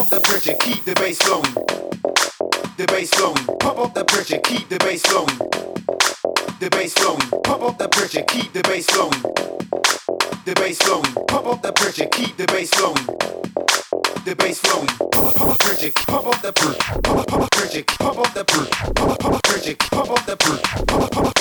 up the pressure, keep the bass flowing. The bass flowing. Pop up the pressure, keep the bass flowing. The bass flowing. Pop up the pressure, keep the bass flowing. The bass flowing. Pop up the pressure, keep the bass flowing. The bass flowing. Pop up the pressure, pop up the pressure. Pop up pressure, pop up the pressure. Pop up the pressure, pop up the pressure.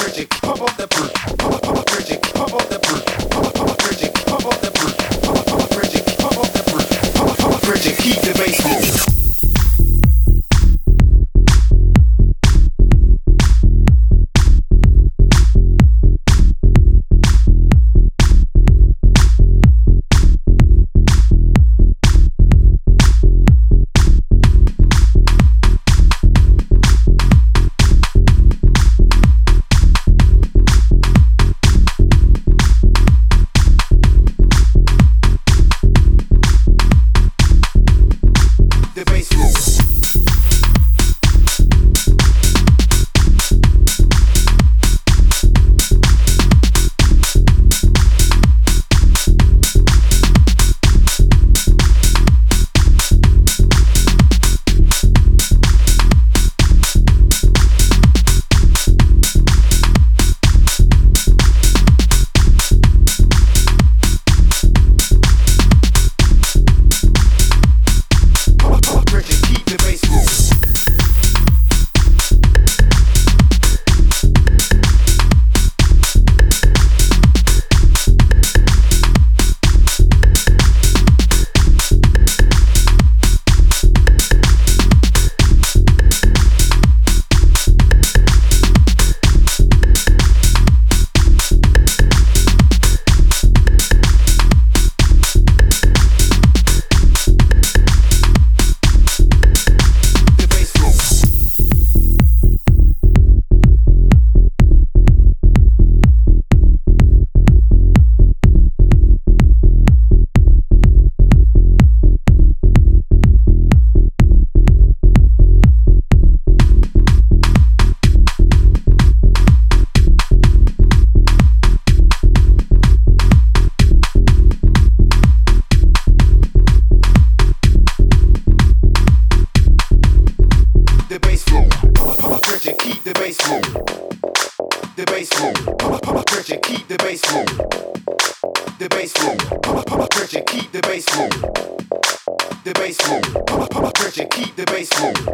keep the bass moving. The bass moving. Pump, up pump, pressure, keep the bass moving. The bass moving. Pump, up pump, pressure, keep the bass moving. The bass moving. Pump, pump, pressure, keep the bass moving.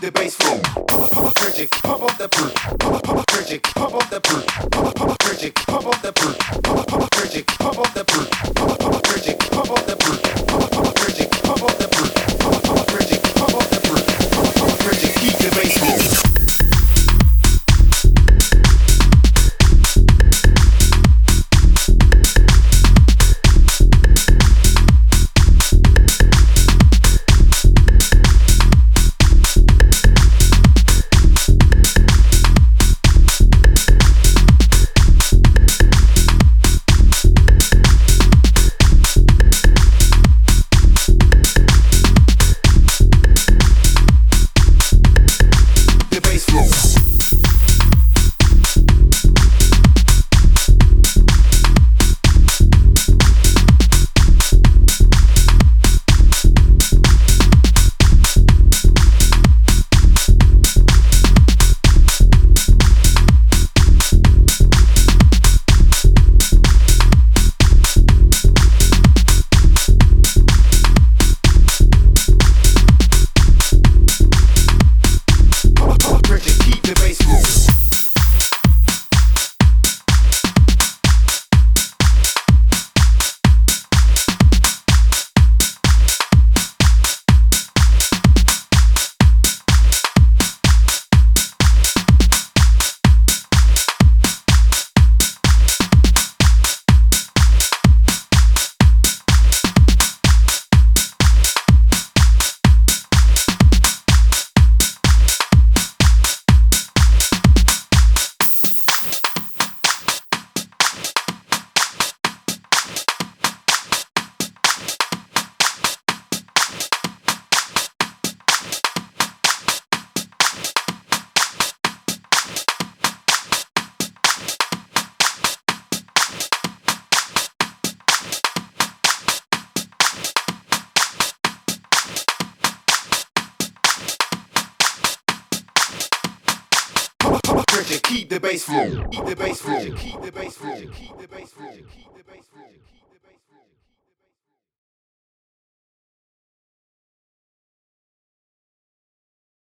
The bass moving. Pump, pump, pressure, pump up the pressure. Pump, up pump, pressure, pump up the pressure. Pump, pump, pressure, pump up the pressure. Pump, pump, pressure, pump up the pressure. Keep the bass flow. Keep the bass flow. Keep the bass flow. Keep the bass flow. Keep the bass flow.